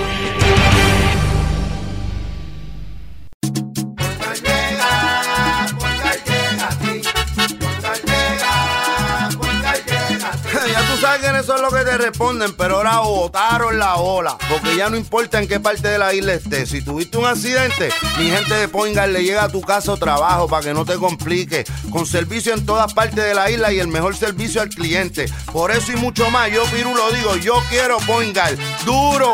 Responden, pero ahora botaron la ola, porque ya no importa en qué parte de la isla estés. Si tuviste un accidente, mi gente de Poingal le llega a tu casa o trabajo para que no te complique. Con servicio en todas partes de la isla y el mejor servicio al cliente. Por eso y mucho más, yo Piru lo digo, yo quiero Poingal. ¡Duro!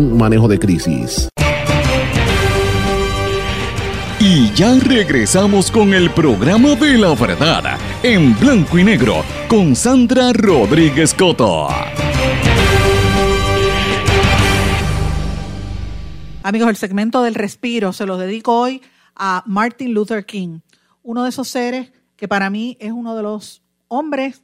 manejo de crisis. Y ya regresamos con el programa de la verdad en blanco y negro con Sandra Rodríguez Coto. Amigos, el segmento del respiro se lo dedico hoy a Martin Luther King, uno de esos seres que para mí es uno de los hombres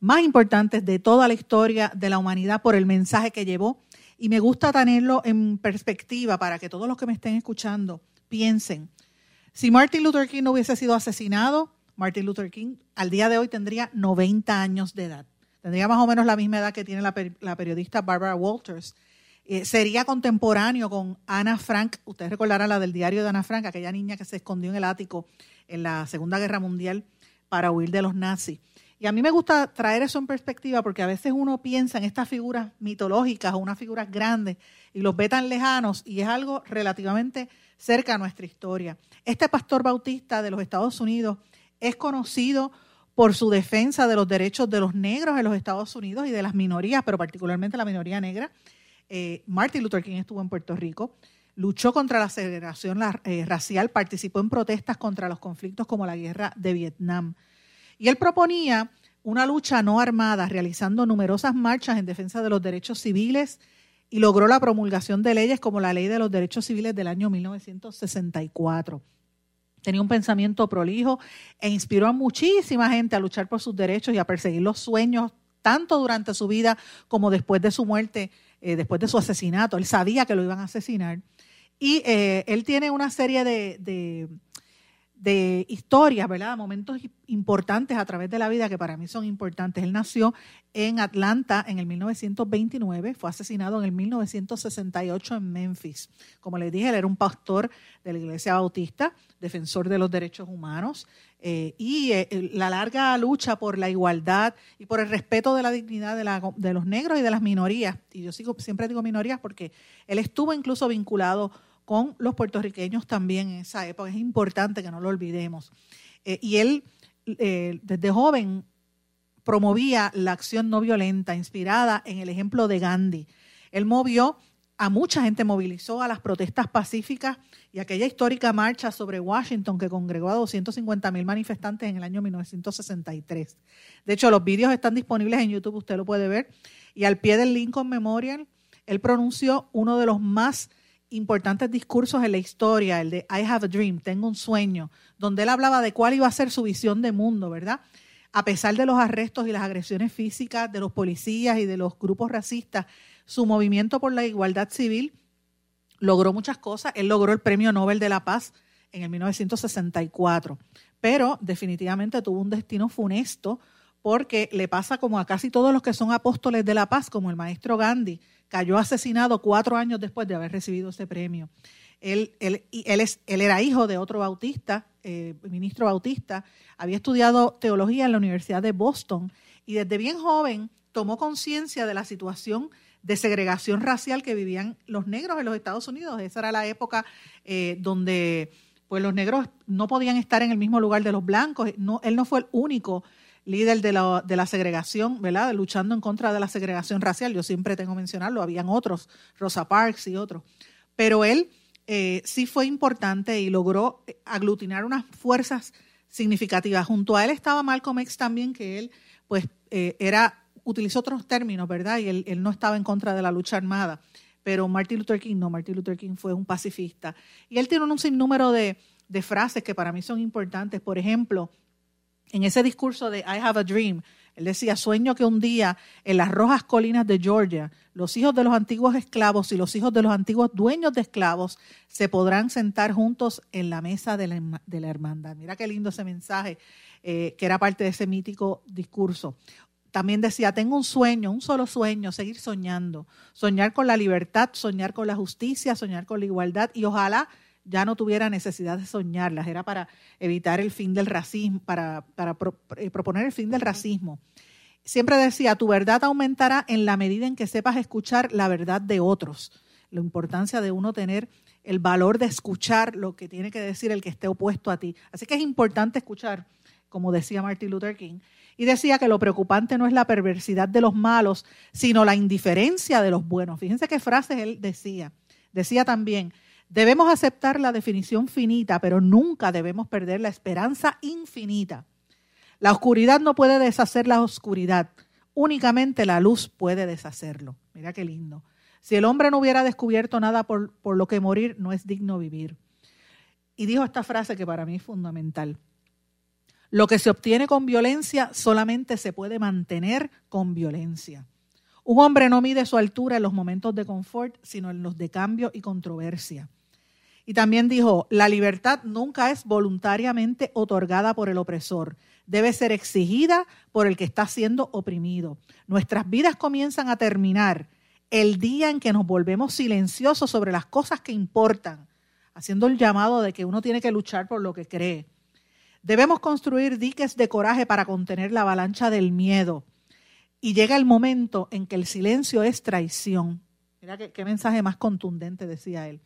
más importantes de toda la historia de la humanidad por el mensaje que llevó y me gusta tenerlo en perspectiva para que todos los que me estén escuchando piensen. Si Martin Luther King no hubiese sido asesinado, Martin Luther King al día de hoy tendría 90 años de edad. Tendría más o menos la misma edad que tiene la, periodista Barbara Walters. Eh, sería contemporáneo con Ana Frank. Ustedes recordarán la del diario de Ana Frank, aquella niña que se escondió en el ático en la Segunda Guerra Mundial para huir de los nazis. Y a mí me gusta traer eso en perspectiva porque a veces uno piensa en estas figuras mitológicas o unas figuras grandes y los ve tan lejanos y es algo relativamente cerca a nuestra historia. Este pastor bautista de los Estados Unidos es conocido por su defensa de los derechos de los negros en los Estados Unidos y de las minorías, pero particularmente la minoría negra. Eh, Martin Luther King estuvo en Puerto Rico, luchó contra la segregación eh, racial, participó en protestas contra los conflictos como la guerra de Vietnam. Y él proponía una lucha no armada, realizando numerosas marchas en defensa de los derechos civiles y logró la promulgación de leyes como la Ley de los Derechos Civiles del año 1964. Tenía un pensamiento prolijo e inspiró a muchísima gente a luchar por sus derechos y a perseguir los sueños, tanto durante su vida como después de su muerte, eh, después de su asesinato. Él sabía que lo iban a asesinar. Y eh, él tiene una serie de de historias, ¿verdad? Momentos importantes a través de la vida que para mí son importantes. Él nació en Atlanta en el 1929, fue asesinado en el 1968 en Memphis. Como les dije, él era un pastor de la Iglesia Bautista, defensor de los derechos humanos eh, y eh, la larga lucha por la igualdad y por el respeto de la dignidad de, de los negros y de las minorías. Y yo sigo, siempre digo minorías porque él estuvo incluso vinculado con los puertorriqueños también en esa época. Es importante que no lo olvidemos. Eh, y él, eh, desde joven, promovía la acción no violenta, inspirada en el ejemplo de Gandhi. Él movió a mucha gente, movilizó a las protestas pacíficas y aquella histórica marcha sobre Washington que congregó a 250 mil manifestantes en el año 1963. De hecho, los vídeos están disponibles en YouTube, usted lo puede ver. Y al pie del Lincoln Memorial, él pronunció uno de los más importantes discursos en la historia, el de I have a dream, tengo un sueño, donde él hablaba de cuál iba a ser su visión de mundo, ¿verdad? A pesar de los arrestos y las agresiones físicas de los policías y de los grupos racistas, su movimiento por la igualdad civil logró muchas cosas. Él logró el Premio Nobel de la Paz en el 1964, pero definitivamente tuvo un destino funesto porque le pasa como a casi todos los que son apóstoles de la paz, como el maestro Gandhi, cayó asesinado cuatro años después de haber recibido ese premio. Él, él, él, es, él era hijo de otro bautista, eh, ministro bautista, había estudiado teología en la Universidad de Boston y desde bien joven tomó conciencia de la situación de segregación racial que vivían los negros en los Estados Unidos. Esa era la época eh, donde pues, los negros no podían estar en el mismo lugar de los blancos. No, él no fue el único líder de la, de la segregación, ¿verdad? Luchando en contra de la segregación racial. Yo siempre tengo que mencionarlo, habían otros, Rosa Parks y otros. Pero él eh, sí fue importante y logró aglutinar unas fuerzas significativas. Junto a él estaba Malcolm X también, que él, pues, eh, era, utilizó otros términos, ¿verdad? Y él, él no estaba en contra de la lucha armada. Pero Martin Luther King no, Martin Luther King fue un pacifista. Y él tiene un sinnúmero de, de frases que para mí son importantes. Por ejemplo, En ese discurso de I Have a Dream, él decía, sueño que un día en las rojas colinas de Georgia, los hijos de los antiguos esclavos y los hijos de los antiguos dueños de esclavos se podrán sentar juntos en la mesa de la, hermandad. Mira qué lindo ese mensaje, eh, que era parte de ese mítico discurso. También decía, tengo un sueño, un solo sueño, seguir soñando, soñar con la libertad, soñar con la justicia, soñar con la igualdad y ojalá ya no tuviera necesidad de soñarlas, era para evitar el fin del racismo, para, eh, proponer el fin del racismo. Siempre decía, tu verdad aumentará en la medida en que sepas escuchar la verdad de otros. La importancia de uno tener el valor de escuchar lo que tiene que decir el que esté opuesto a ti. Así que es importante escuchar, como decía Martin Luther King. Y decía que lo preocupante no es la perversidad de los malos, sino la indiferencia de los buenos. Fíjense qué frases él decía. Decía también, Debemos aceptar la definición finita, pero nunca debemos perder la esperanza infinita. La oscuridad no puede deshacer la oscuridad, únicamente la luz puede deshacerlo. Mira qué lindo. Si el hombre no hubiera descubierto nada por, por lo que morir, no es digno vivir. Y dijo esta frase que para mí es fundamental. Lo que se obtiene con violencia solamente se puede mantener con violencia. Un hombre no mide su altura en los momentos de confort, sino en los de cambio y controversia. Y también dijo, la libertad nunca es voluntariamente otorgada por el opresor, debe ser exigida por el que está siendo oprimido. Nuestras vidas comienzan a terminar el día en que nos volvemos silenciosos sobre las cosas que importan, haciendo el llamado de que uno tiene que luchar por lo que cree. Debemos construir diques de coraje para contener la avalancha del miedo. Y llega el momento en que el silencio es traición. Mira qué, qué mensaje más contundente decía él.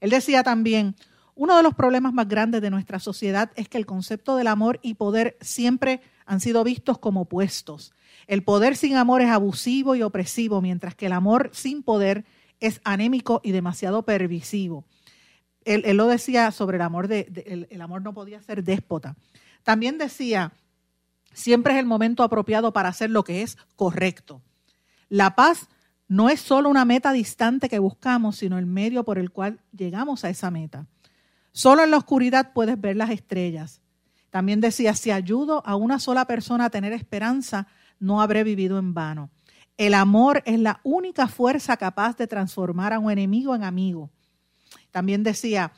Él decía también, uno de los problemas más grandes de nuestra sociedad es que el concepto del amor y poder siempre han sido vistos como opuestos. El poder sin amor es abusivo y opresivo, mientras que el amor sin poder es anémico y demasiado pervisivo. Él, lo decía sobre el amor, de, el amor no podía ser déspota. También decía, siempre es el momento apropiado para hacer lo que es correcto. La paz no es solo una meta distante que buscamos, sino el medio por el cual llegamos a esa meta. Solo en la oscuridad puedes ver las estrellas. También decía, si ayudo a una sola persona a tener esperanza, no habré vivido en vano. El amor es la única fuerza capaz de transformar a un enemigo en amigo. También decía,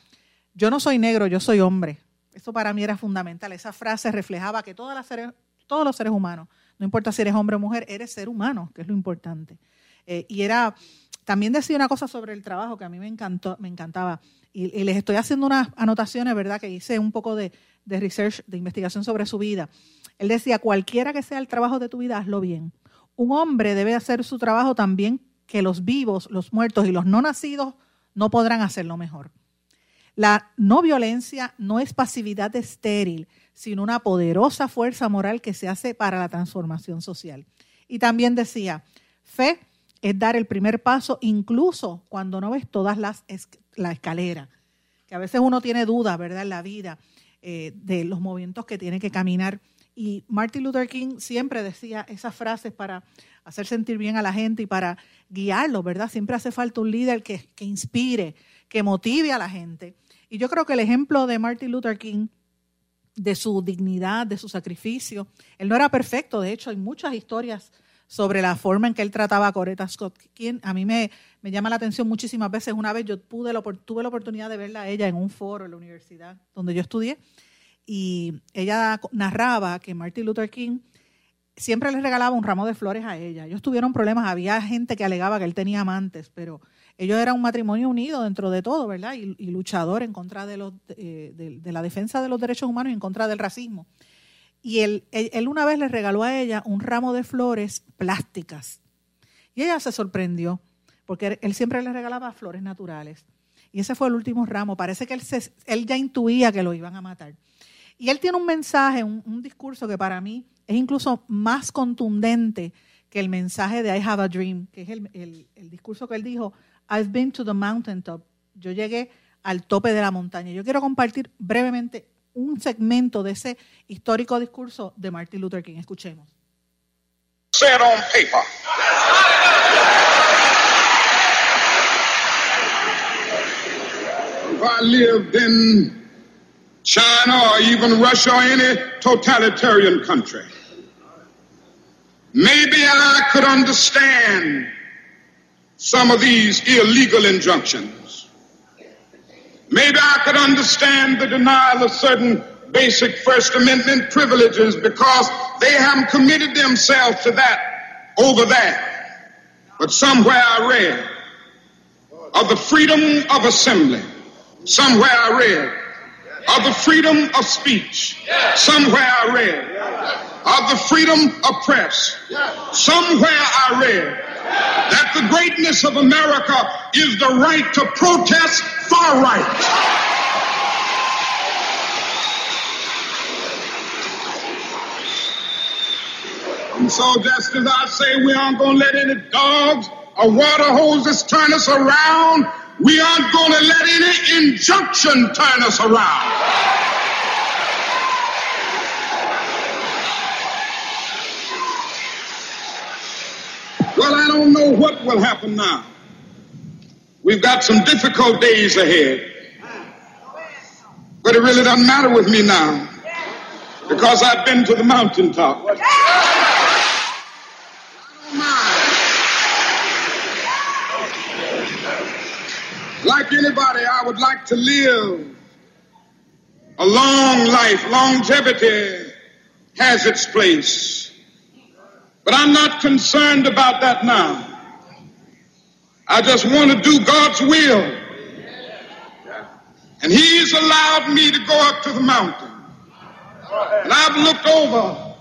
yo no soy negro, yo soy hombre. Eso para mí era fundamental. Esa frase reflejaba que todos los seres, todos los seres humanos, no importa si eres hombre o mujer, eres ser humano, que es lo importante. Eh, y era, también decía una cosa sobre el trabajo que a mí me encantó, me encantaba. Y, les estoy haciendo unas anotaciones, ¿verdad? Que hice un poco de, de research, de investigación sobre su vida. Él decía, cualquiera que sea el trabajo de tu vida, hazlo bien. Un hombre debe hacer su trabajo también que los vivos, los muertos y los no nacidos no podrán hacerlo mejor. La no violencia no es pasividad estéril, sino una poderosa fuerza moral que se hace para la transformación social. Y también decía, fe es dar el primer paso incluso cuando no ves todas las la escalera, que a veces uno tiene dudas, ¿verdad?, en la vida eh, de los movimientos que tiene que caminar. Y Martin Luther King siempre decía esas frases para hacer sentir bien a la gente y para guiarlo, ¿verdad? Siempre hace falta un líder que, que inspire, que motive a la gente. Y yo creo que el ejemplo de Martin Luther King de su dignidad, de su sacrificio. Él no era perfecto, de hecho hay muchas historias sobre la forma en que él trataba a Coretta Scott, quien a mí me, me llama la atención muchísimas veces. Una vez yo pude tuve la oportunidad de verla a ella en un foro en la universidad donde yo estudié y ella narraba que Martin Luther King siempre le regalaba un ramo de flores a ella. Ellos tuvieron problemas, había gente que alegaba que él tenía amantes, pero ellos eran un matrimonio unido dentro de todo, ¿verdad? Y, luchador en contra de, los, de, de la defensa de los derechos humanos y en contra del racismo. Y él, él, una vez le regaló a ella un ramo de flores plásticas. Y ella se sorprendió, porque él siempre le regalaba flores naturales. Y ese fue el último ramo. Parece que él, él ya intuía que lo iban a matar. Y él tiene un mensaje, un, discurso que para mí es incluso más contundente que el mensaje de I Have a Dream, que es el, el, el discurso que él dijo, I've been to the mountaintop. Yo llegué al tope de la montaña. Yo quiero compartir brevemente un segmento de ese histórico discurso de Martin Luther King. Escuchemos. Said on paper. If I lived in China or even Russia or any totalitarian country. Maybe I could understand some of these illegal injunctions. Maybe I could understand the denial of certain basic First Amendment privileges because they haven't committed themselves to that over there. But somewhere I read of the freedom of assembly. Somewhere I read of the freedom of speech. Somewhere I read of the freedom of press. Somewhere I read that the greatness of America is the right to protest far right. And so just as I say we aren't going to let any dogs or water hoses turn us around, we aren't going to let any injunction turn us around. Well, I don't know what will happen now. We've got some difficult days ahead. But it really doesn't matter with me now because I've been to the mountaintop. Like anybody, I would like to live a long life. Longevity has its place. But I'm not concerned about that now. I just want to do God's will. And He's allowed me to go up to the mountain. And I've looked over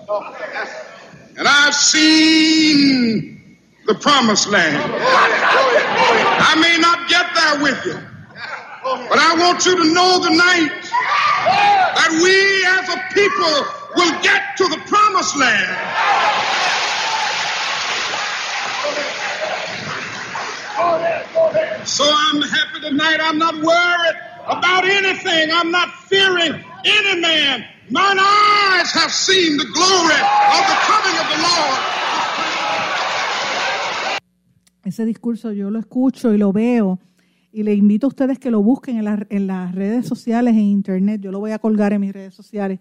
and I've seen the promised land. I may not get there with you, but I want you to know tonight that we as a people will get to the promised land. So I'm happy tonight. I'm not worried about anything. I'm not fearing any man. Mine eyes have seen the glory of the coming of the Lord. Ese discurso yo lo escucho y lo veo y le invito a ustedes que lo busquen en, en las redes sociales, en internet. Yo lo voy a colgar en mis redes sociales.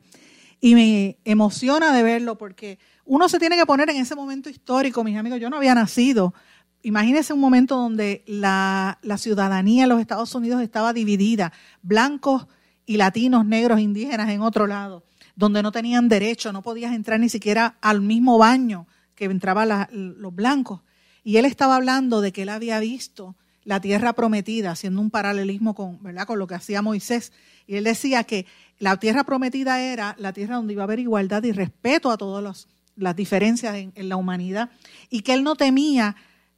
Y me emociona de verlo porque uno se tiene que poner en ese momento histórico, mis amigos. Yo no había nacido. Imagínense un momento donde la, la ciudadanía en los Estados Unidos estaba dividida, blancos y latinos, negros, indígenas en otro lado, donde no tenían derecho, no podías entrar ni siquiera al mismo baño que entraban los blancos. Y él estaba hablando de que él había visto la tierra prometida, haciendo un paralelismo con, ¿verdad? con lo que hacía Moisés. Y él decía que la tierra prometida era la tierra donde iba a haber igualdad y respeto a todas las diferencias en, en, la humanidad y que él no temía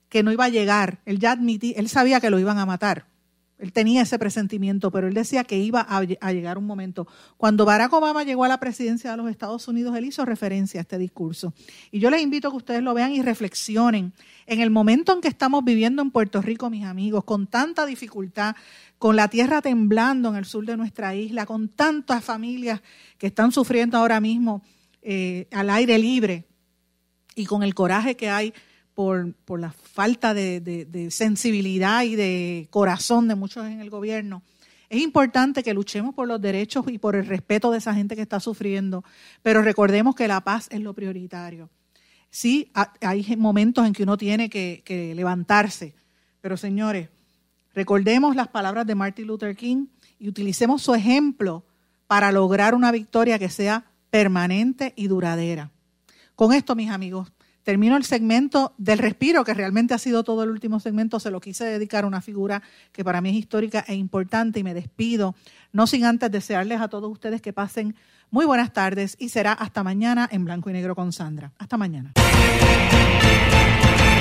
que no iba a llegar. Él ya admitía, él sabía que lo iban a matar. Él tenía ese presentimiento, pero él decía que iba a, llegar un momento. Cuando Barack Obama llegó a la presidencia de los Estados Unidos, él hizo referencia a este discurso. Y yo les invito a que ustedes lo vean y reflexionen. En el momento en que estamos viviendo en Puerto Rico, mis amigos, con tanta dificultad, con la tierra temblando en el sur de nuestra isla, con tantas familias que están sufriendo ahora mismo eh, al aire libre y con el coraje que hay por, la falta de, sensibilidad y de corazón de muchos en el gobierno. Es importante que luchemos por los derechos y por el respeto de esa gente que está sufriendo, pero recordemos que la paz es lo prioritario. Sí, hay momentos en que uno tiene que levantarse, pero señores, recordemos las palabras de Martin Luther King y utilicemos su ejemplo para lograr una victoria que sea permanente y duradera. Con esto, mis amigos, termino el segmento del respiro, que realmente ha sido todo el último segmento, se lo quise dedicar a una figura que para mí es histórica e importante y me despido, no sin antes desearles a todos ustedes que pasen muy buenas tardes y será hasta mañana en blanco y negro con Sandra. Hasta mañana.